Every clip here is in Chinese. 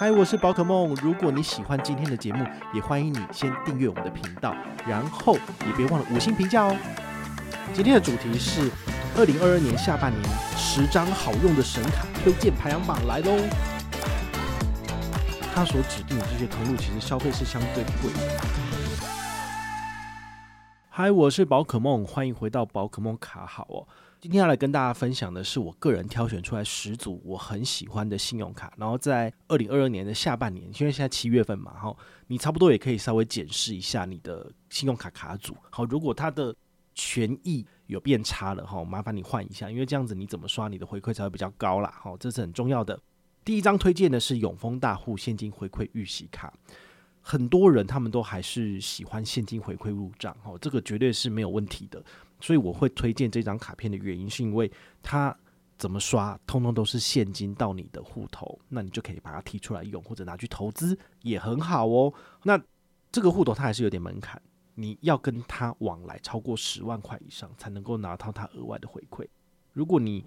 嗨，我是宝可梦。如果你喜欢今天的节目，也欢迎你先订阅我们的频道，然后也别忘了五星评价哦。今天的主题是二零二二年下半年十张好用的神卡推荐排行榜来喽。他所指定的这些投入，其实消费是相对贵的。嗨，我是宝可梦，欢迎回到宝可梦卡好哦。今天要来跟大家分享的是我个人挑选出来十组我很喜欢的信用卡，然后在二零二二年的下半年，因为现在七月份嘛，哈，你差不多也可以稍微检视一下你的信用卡卡组。好，如果它的权益有变差了，哈，麻烦你换一下，因为这样子你怎么刷你的回馈才会比较高啦，好，这是很重要的。第一张推荐的是永丰大户现金回馈预习卡，很多人他们都还是喜欢现金回馈入账，哦，这个绝对是没有问题的。所以我会推荐这张卡片的原因，是因为它怎么刷，通通都是现金到你的户头，那你就可以把它提出来用，或者拿去投资也很好哦。那这个户头它还是有点门槛，你要跟它往来超过十万块以上，才能够拿到它额外的回馈。如果你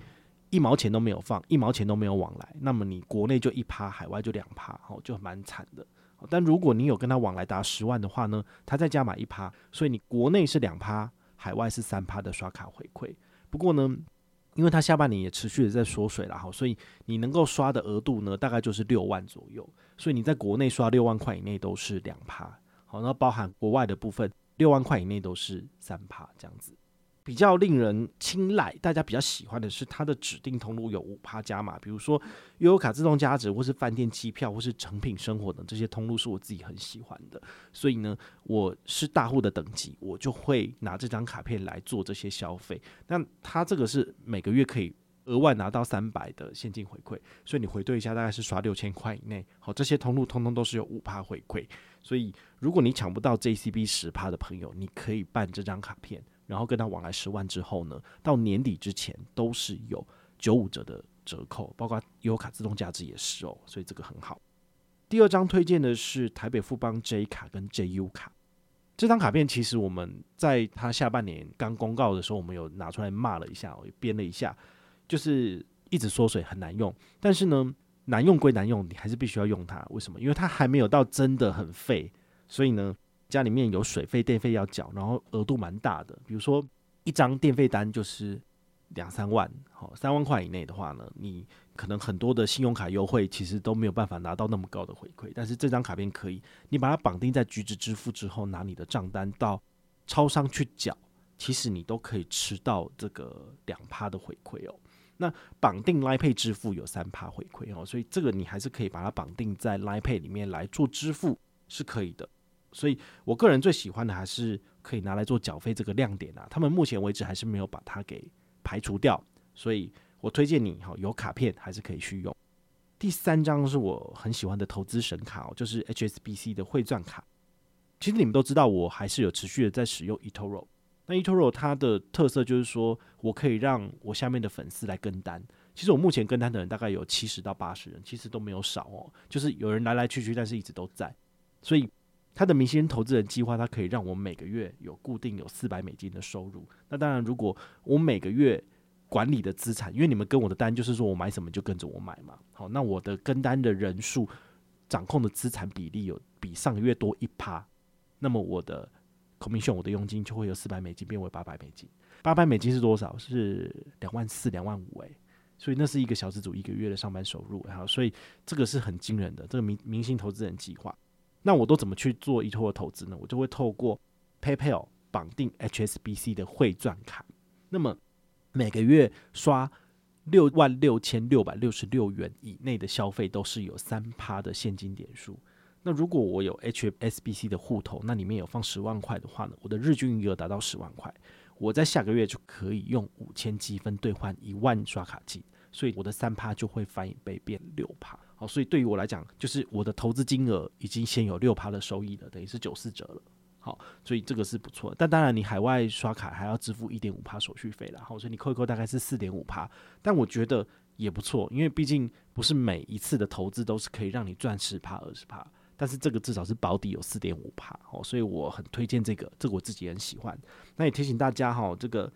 一毛钱都没有放，一毛钱都没有往来，那么你国内就一趴，海外就两趴，哦，就蛮惨的。但如果你有跟他往来达十万的话呢，他再加码一趴，所以你国内是两趴。海外是三趴的刷卡回馈，不过呢，因为他下半年也持续的在缩水了哈，所以你能够刷的额度呢，大概就是六万左右，所以你在国内刷六万块以内都是两趴，好，那包含国外的部分，六万块以内都是三趴这样子。比较令人青睐，大家比较喜欢的是它的指定通路有五趴加码，比如说悠游卡自动加值，或是饭店机票，或是成品生活等这些通路是我自己很喜欢的。所以呢，我是大户的等级，我就会拿这张卡片来做这些消费。那它这个是每个月可以额外拿到三百的现金回馈，所以你回对一下，大概是刷六千块以内。好，这些通路通通都是有五趴回馈，所以如果你抢不到 JCB 十趴的朋友，你可以办这张卡片。然后跟他往来十万之后呢，到年底之前都是有九五折的折扣，包括优卡自动价值也是哦，所以这个很好。第二张推荐的是台北富邦 J 卡跟 JU 卡，这张卡片其实我们在它下半年刚公告的时候，我们有拿出来骂了一下，也编了一下，就是一直缩水很难用，但是呢，难用归难用，你还是必须要用它。为什么？因为它还没有到真的很废，所以呢。家里面有水费、电费要缴，然后额度蛮大的，比如说一张电费单就是两三万，好，三万块以内的话呢，你可能很多的信用卡优惠其实都没有办法拿到那么高的回馈，但是这张卡片可以，你把它绑定在橘子支付之后，拿你的账单到超商去缴，其实你都可以吃到这个两趴的回馈哦。那绑定 l i Pay 支付有三趴回馈哦，所以这个你还是可以把它绑定在 l i Pay 里面来做支付是可以的。所以，我个人最喜欢的还是可以拿来做缴费这个亮点啊。他们目前为止还是没有把它给排除掉，所以我推荐你哈，有卡片还是可以去用。第三张是我很喜欢的投资神卡哦，就是 HSBC 的汇钻卡。其实你们都知道，我还是有持续的在使用 eToro。那 eToro 它的特色就是说我可以让我下面的粉丝来跟单。其实我目前跟单的人大概有七十到八十人，其实都没有少哦，就是有人来来去去，但是一直都在，所以。他的明星投资人计划，它可以让我每个月有固定有四百美金的收入。那当然，如果我每个月管理的资产，因为你们跟我的单就是说我买什么就跟着我买嘛。好，那我的跟单的人数、掌控的资产比例有比上个月多一趴，那么我的 commission 我的佣金就会由四百美金变为八百美金。八百美金是多少？是两万四、两万五诶。所以那是一个小资族一个月的上班收入。好，所以这个是很惊人的这个明明星投资人计划。那我都怎么去做 eToro 的投资呢？我就会透过 PayPal 绑定 HSBC 的汇钻卡，那么每个月刷六万六千六百六十六元以内的消费都是有三趴的现金点数。那如果我有 HSBC 的户头，那里面有放十万块的话呢，我的日均余额达到十万块，我在下个月就可以用五千积分兑换一万刷卡金，所以我的三趴就会翻一倍变六趴。所以对于我来讲，就是我的投资金额已经先有六趴的收益了，等于是九四折了。好，所以这个是不错。但当然，你海外刷卡还要支付一点五趴手续费了。好，所以你扣一扣大概是四点五趴。但我觉得也不错，因为毕竟不是每一次的投资都是可以让你赚十趴、二十趴。但是这个至少是保底有四点五趴。哦，所以我很推荐这个，这个我自己很喜欢。那也提醒大家哈，这个。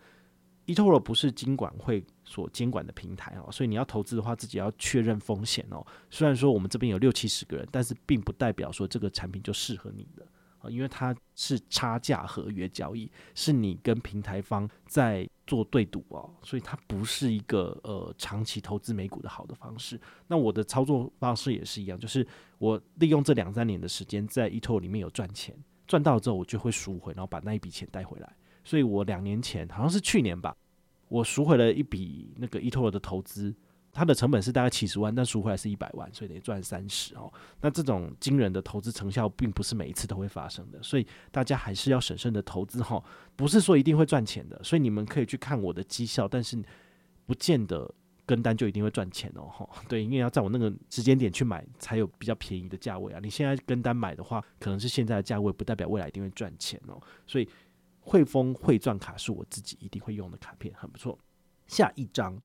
eToro 不是金管会所监管的平台哦，所以你要投资的话，自己要确认风险哦。虽然说我们这边有六七十个人，但是并不代表说这个产品就适合你的啊，因为它是差价合约交易，是你跟平台方在做对赌哦，所以它不是一个呃长期投资美股的好的方式。那我的操作方式也是一样，就是我利用这两三年的时间在 eToro 里面有赚钱，赚到之后我就会赎回，然后把那一笔钱带回来。所以我两年前好像是去年吧，我赎回了一笔那个 eToro 的投资，它的成本是大概七十万，但赎回来是一百万，所以等于赚三十哦。那这种惊人的投资成效，并不是每一次都会发生的，所以大家还是要审慎的投资哈，不是说一定会赚钱的。所以你们可以去看我的绩效，但是不见得跟单就一定会赚钱哦。哈，对，因为要在我那个时间点去买，才有比较便宜的价位啊。你现在跟单买的话，可能是现在的价位，不代表未来一定会赚钱哦。所以。汇丰汇钻卡是我自己一定会用的卡片，很不错。下一张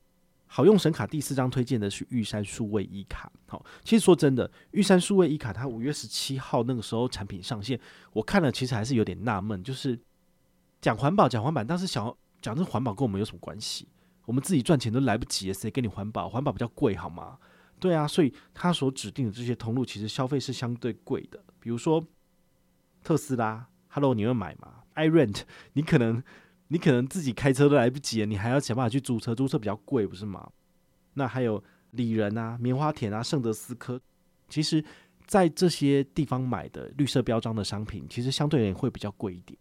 好用神卡第四张推荐的是玉山数位一卡。好，其实说真的，玉山数位一卡它五月十七号那个时候产品上线，我看了其实还是有点纳闷，就是讲环保讲环保，但是想讲这环保跟我们有什么关系？我们自己赚钱都来不及，谁跟你环保？环保比较贵好吗？对啊，所以它所指定的这些通路其实消费是相对贵的，比如说特斯拉，Hello，你会买吗？iRent，你可能你可能自己开车都来不及，你还要想办法去租车，租车比较贵，不是吗？那还有里仁啊、棉花田啊、圣德斯科，其实，在这些地方买的绿色标章的商品，其实相对而言会比较贵一点。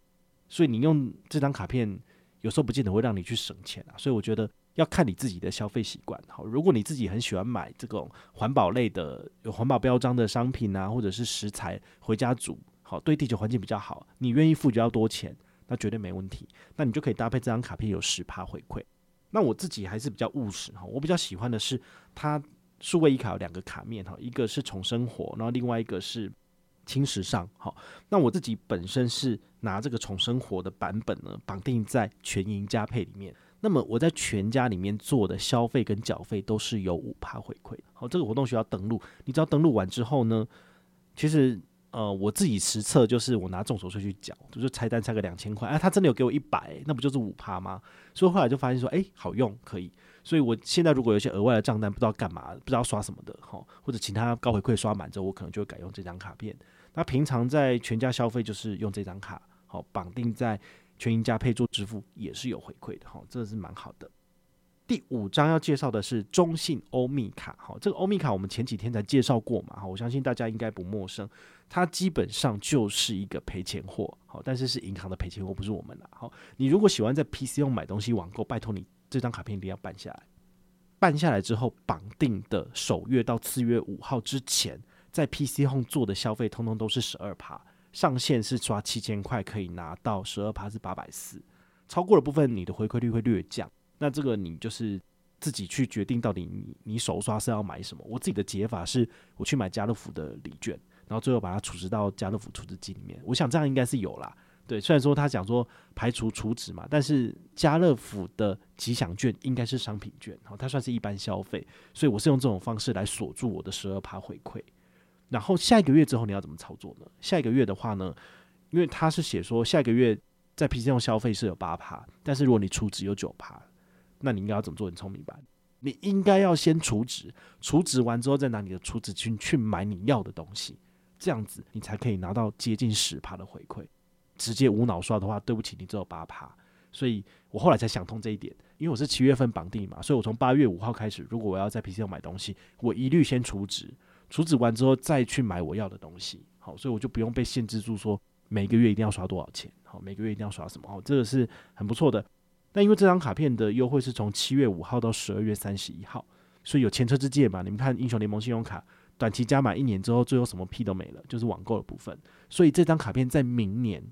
所以你用这张卡片，有时候不见得会让你去省钱啊。所以我觉得要看你自己的消费习惯。好，如果你自己很喜欢买这种环保类的、有环保标章的商品啊，或者是食材回家煮。好，对地球环境比较好，你愿意付比较多钱，那绝对没问题。那你就可以搭配这张卡片有十趴回馈。那我自己还是比较务实哈，我比较喜欢的是它数位一卡有两个卡面哈，一个是宠生活，然后另外一个是轻时尚。好，那我自己本身是拿这个宠生活的版本呢，绑定在全盈加配里面。那么我在全家里面做的消费跟缴费都是有五趴回馈。好，这个活动需要登录，你只要登录完之后呢，其实。呃，我自己实测就是我拿重手税去缴，就是拆单拆个两千块，哎，他真的有给我一百，那不就是五趴吗？所以后来就发现说，哎、好用，可以。所以我现在如果有些额外的账单不知道干嘛，不知道刷什么的，哈，或者其他高回馈刷满之后，我可能就会改用这张卡片。那平常在全家消费就是用这张卡，好绑定在全盈家配做支付也是有回馈的，哈，这是蛮好的。第五张要介绍的是中信欧米卡，好，这个欧米卡我们前几天才介绍过嘛，哈，我相信大家应该不陌生。它基本上就是一个赔钱货，好，但是是银行的赔钱货，不是我们的。好，你如果喜欢在 PC 用买东西网购，拜托你这张卡片一定要办下来。办下来之后，绑定的首月到次月五号之前，在 PC Home 做的消费，通通都是十二趴，上限是刷七千块可以拿到十二趴是八百四，超过的部分你的回馈率会略降。那这个你就是自己去决定到底你你首刷是要买什么。我自己的解法是我去买家乐福的礼券。然后最后把它储值到家乐福储值金里面，我想这样应该是有啦。对，虽然说他讲说排除储值嘛，但是家乐福的吉祥券应该是商品券，好，它算是一般消费，所以我是用这种方式来锁住我的十二趴回馈。然后下一个月之后你要怎么操作呢？下一个月的话呢，因为他是写说下一个月在 PC 用消费是有八趴，但是如果你储值有九趴，那你应该要怎么做？你聪明吧？你应该要先储值，储值完之后再拿你的储值金去买你要的东西。这样子你才可以拿到接近十趴的回馈，直接无脑刷的话，对不起，你只有八趴。所以我后来才想通这一点，因为我是七月份绑定嘛，所以我从八月五号开始，如果我要在 PC 上买东西，我一律先储值，储值完之后再去买我要的东西。好，所以我就不用被限制住说每个月一定要刷多少钱，好，每个月一定要刷什么，好，这个是很不错的。那因为这张卡片的优惠是从七月五号到十二月三十一号，所以有前车之鉴嘛。你们看英雄联盟信用卡。短期加满一年之后，最后什么屁都没了，就是网购的部分。所以这张卡片在明年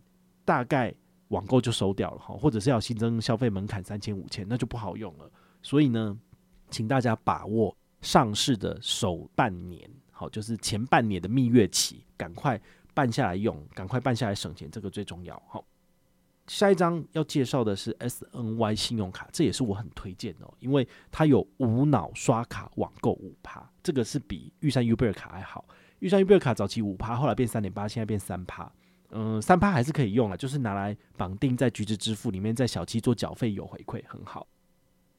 大概网购就收掉了哈，或者是要新增消费门槛三千五千，那就不好用了。所以呢，请大家把握上市的首半年，好，就是前半年的蜜月期，赶快办下来用，赶快办下来省钱，这个最重要。好，下一张要介绍的是 SNY 信用卡，这也是我很推荐的，因为它有无脑刷卡网购五趴，这个是比玉山 Uber 卡还好。玉山 Uber 卡早期五趴，后来变三点八，现在变三趴。嗯，三趴还是可以用了，就是拿来绑定在橘子支付里面，在小七做缴费有回馈，很好。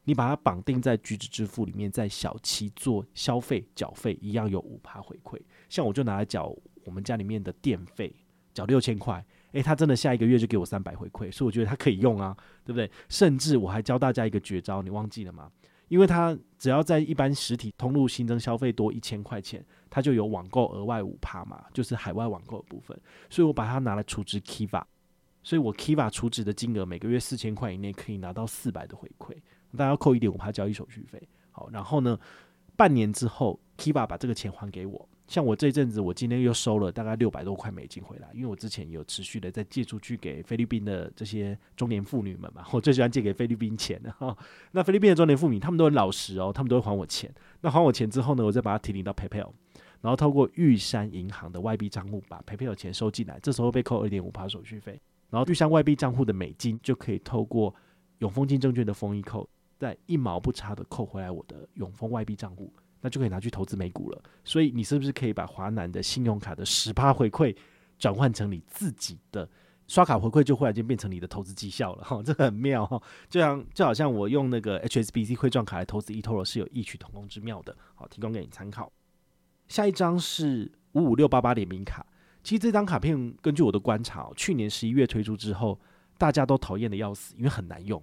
你把它绑定在橘子支付里面，在小七做消费缴费一样有五趴回馈。像我就拿来缴我们家里面的电费，缴六千块，诶，他真的下一个月就给我三百回馈，所以我觉得他可以用啊，对不对？甚至我还教大家一个绝招，你忘记了吗？因为他只要在一般实体通路新增消费多一千块钱，他就有网购额外五趴嘛，就是海外网购的部分。所以我把它拿来储值 Kiva，所以我 Kiva 储值的金额每个月四千块以内可以拿到四百的回馈，大家要扣一点五趴交易手续费。好，然后呢，半年之后 Kiva 把这个钱还给我。像我这阵子，我今天又收了大概六百多块美金回来，因为我之前有持续的在借出去给菲律宾的这些中年妇女们嘛，我最喜欢借给菲律宾钱的哈。那菲律宾的中年妇女，他们都很老实哦，他们都会还我钱。那还我钱之后呢，我再把它提领到 PayPal，然后透过玉山银行的外币账户把 PayPal 钱收进来，这时候被扣二点五趴手续费，然后玉山外币账户的美金就可以透过永丰金证券的封一扣，再一毛不差的扣回来我的永丰外币账户。那就可以拿去投资美股了，所以你是不是可以把华南的信用卡的十趴回馈转换成你自己的刷卡回馈，就忽然间变成你的投资绩效了哈，这很妙哈，就像就好像我用那个 HSBC 汇钻卡来投资 eToro 是有异曲同工之妙的，好，提供给你参考。下一张是五五六八八联名卡，其实这张卡片根据我的观察，去年十一月推出之后，大家都讨厌的要死，因为很难用。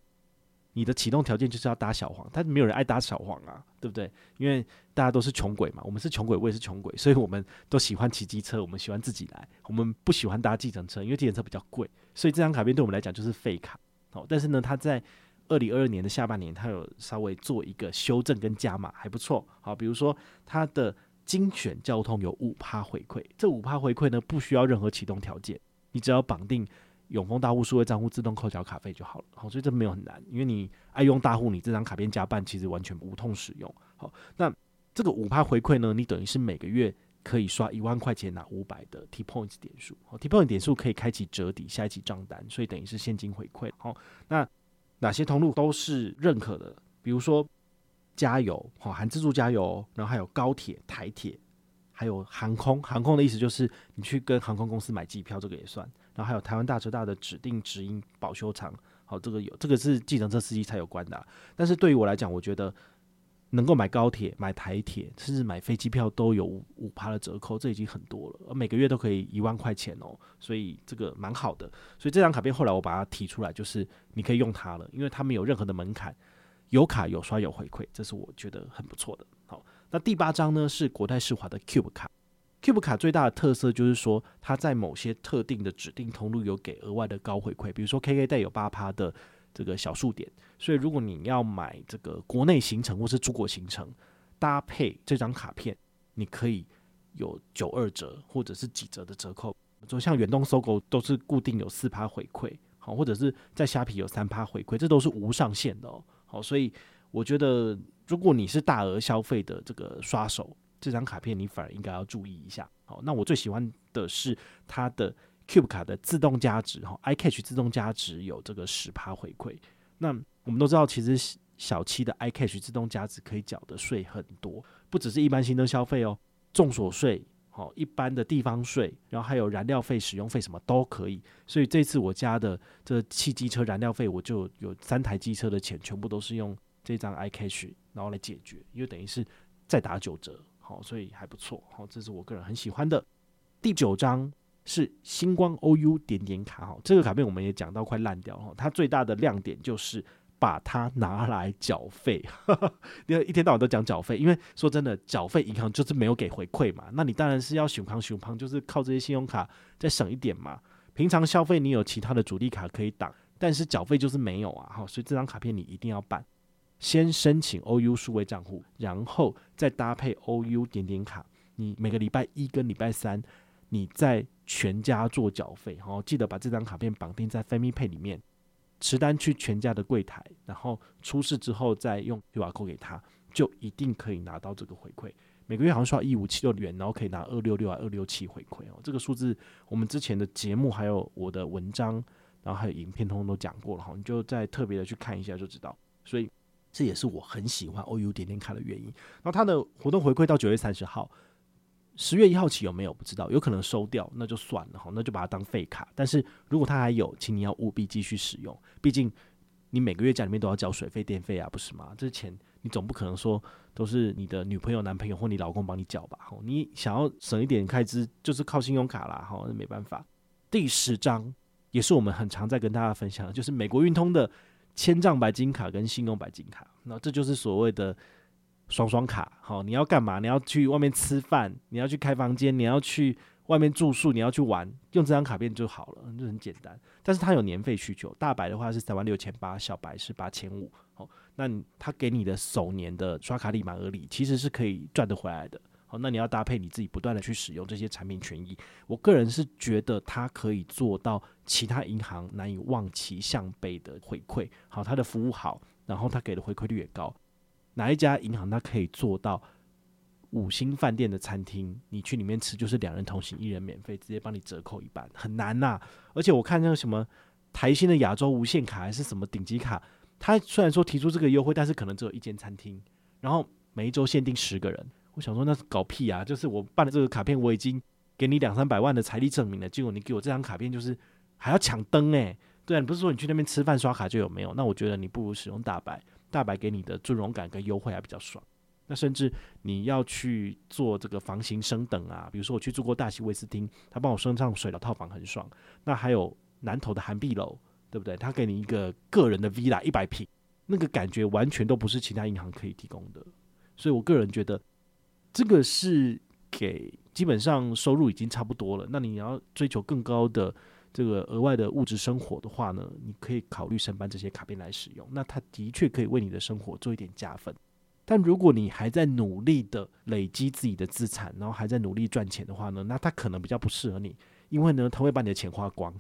你的启动条件就是要搭小黄，但没有人爱搭小黄啊，对不对？因为大家都是穷鬼嘛，我们是穷鬼，我也是穷鬼，所以我们都喜欢骑机车，我们喜欢自己来，我们不喜欢搭计程车，因为计程车比较贵，所以这张卡片对我们来讲就是废卡。好，但是呢，它在二零二二年的下半年，它有稍微做一个修正跟加码，还不错。好，比如说它的精选交通有五趴回馈，这五趴回馈呢，不需要任何启动条件，你只要绑定。永丰大户数位账户自动扣缴卡费就好了，好，所以这没有很难，因为你爱用大户，你这张卡片加办其实完全无痛使用。好，那这个五趴回馈呢，你等于是每个月可以刷一万块钱拿五百的 T Points 点数，好，T Points 点数可以开启折抵下一期账单，所以等于是现金回馈。好，那哪些通路都是认可的？比如说加油，好，含自助加油，然后还有高铁、台铁，还有航空。航空的意思就是你去跟航空公司买机票，这个也算。然后还有台湾大车大的指定直营保修厂，好，这个有，这个是计程车司机才有关的。但是对于我来讲，我觉得能够买高铁、买台铁，甚至买飞机票都有五五趴的折扣，这已经很多了。每个月都可以一万块钱哦，所以这个蛮好的。所以这张卡片后来我把它提出来，就是你可以用它了，因为它没有任何的门槛，有卡有刷有回馈，这是我觉得很不错的。好，那第八张呢是国泰世华的 Cube 卡。Cube 卡最大的特色就是说，它在某些特定的指定通路有给额外的高回馈，比如说 KKday 有八趴的这个小数点，所以如果你要买这个国内行程或是出国行程，搭配这张卡片，你可以有九二折或者是几折的折扣。就像远东搜狗都是固定有四趴回馈，好，或者是在虾皮有三趴回馈，这都是无上限的哦。好，所以我觉得如果你是大额消费的这个刷手。这张卡片你反而应该要注意一下。好，那我最喜欢的是它的 Cube 卡的自动加值，哈，iCash 自动加值有这个十趴回馈。那我们都知道，其实小七的 iCash 自动加值可以缴的税很多，不只是一般新增消费哦，重所税，好，一般的地方税，然后还有燃料费、使用费什么都可以。所以这次我家的这汽机车燃料费，我就有三台机车的钱，全部都是用这张 iCash 然后来解决，因为等于是再打九折。好，所以还不错。好，这是我个人很喜欢的。第九张是星光 OU 点点卡。哈，这个卡片我们也讲到快烂掉。哈，它最大的亮点就是把它拿来缴费。因为一天到晚都讲缴费，因为说真的，缴费银行就是没有给回馈嘛。那你当然是要熊康熊康，就是靠这些信用卡再省一点嘛。平常消费你有其他的主力卡可以挡，但是缴费就是没有啊。好，所以这张卡片你一定要办。先申请 OU 数位账户，然后再搭配 OU 点点卡。你每个礼拜一跟礼拜三，你在全家做缴费，然后记得把这张卡片绑定在 FamiPay 里面，持单去全家的柜台，然后出示之后再用 QR code 给他，就一定可以拿到这个回馈。每个月好像刷一五七六元，然后可以拿二六六啊二六七回馈哦。这个数字我们之前的节目还有我的文章，然后还有影片，通通都讲过了哈。你就再特别的去看一下就知道。所以这也是我很喜欢 OU 点点卡的原因。然后它的活动回馈到九月三十号，十月一号起有没有不知道，有可能收掉，那就算了哈，那就把它当废卡。但是如果它还有，请你要务必继续使用，毕竟你每个月家里面都要交水费、电费啊，不是吗？这钱。你总不可能说都是你的女朋友、男朋友或你老公帮你缴吧？吼，你想要省一点开支，就是靠信用卡啦，吼，那没办法。第十张也是我们很常在跟大家分享的，就是美国运通的千丈白金卡跟信用白金卡。那这就是所谓的双双卡。好，你要干嘛？你要去外面吃饭，你要去开房间，你要去。外面住宿，你要去玩，用这张卡片就好了，就很简单。但是它有年费需求，大白的话是三万六千八，小白是八千五。好，那他给你的首年的刷卡礼满额礼其实是可以赚得回来的。好，那你要搭配你自己不断的去使用这些产品权益。我个人是觉得它可以做到其他银行难以望其项背的回馈。好，它的服务好，然后它给的回馈率也高。哪一家银行它可以做到？五星饭店的餐厅，你去里面吃就是两人同行，一人免费，直接帮你折扣一半，很难呐、而且我看那个什么台新的亚洲无限卡还是什么顶级卡，它虽然说提出这个优惠，但是可能只有一间餐厅，然后每一周限定十个人。我想说那是搞屁啊！就是我办的这个卡片，我已经给你两三百万的财力证明了，结果你给我这张卡片，就是还要抢灯诶。对啊，你不是说你去那边吃饭刷卡就有没有？那我觉得你不如使用大白，大白给你的尊荣感跟优惠还比较爽。那甚至你要去做这个房型升等啊，比如说我去住过大溪威斯汀，他帮我升上水的套房很爽。那还有南投的涵碧楼，对不对？他给你一个个人的 villa 一百平，那个感觉完全都不是其他银行可以提供的。所以我个人觉得，这个是给基本上收入已经差不多了。那你要追求更高的这个额外的物质生活的话呢，你可以考虑申办这些卡片来使用。那它的确可以为你的生活做一点加分。但如果你还在努力的累积自己的资产，然后还在努力赚钱的话呢，那它可能比较不适合你，因为呢，它会把你的钱花光，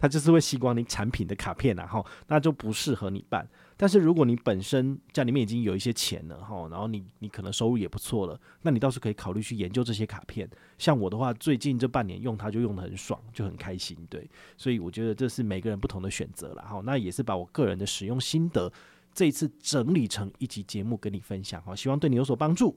它就是会吸光你产品的卡片，然后那就不适合你办。但是如果你本身家里面已经有一些钱了哈，然后你你可能收入也不错了，那你倒是可以考虑去研究这些卡片。像我的话，最近这半年用它就用的很爽，就很开心。对，所以我觉得这是每个人不同的选择了哈。那也是把我个人的使用心得。这一次整理成一集节目跟你分享，哈，希望对你有所帮助。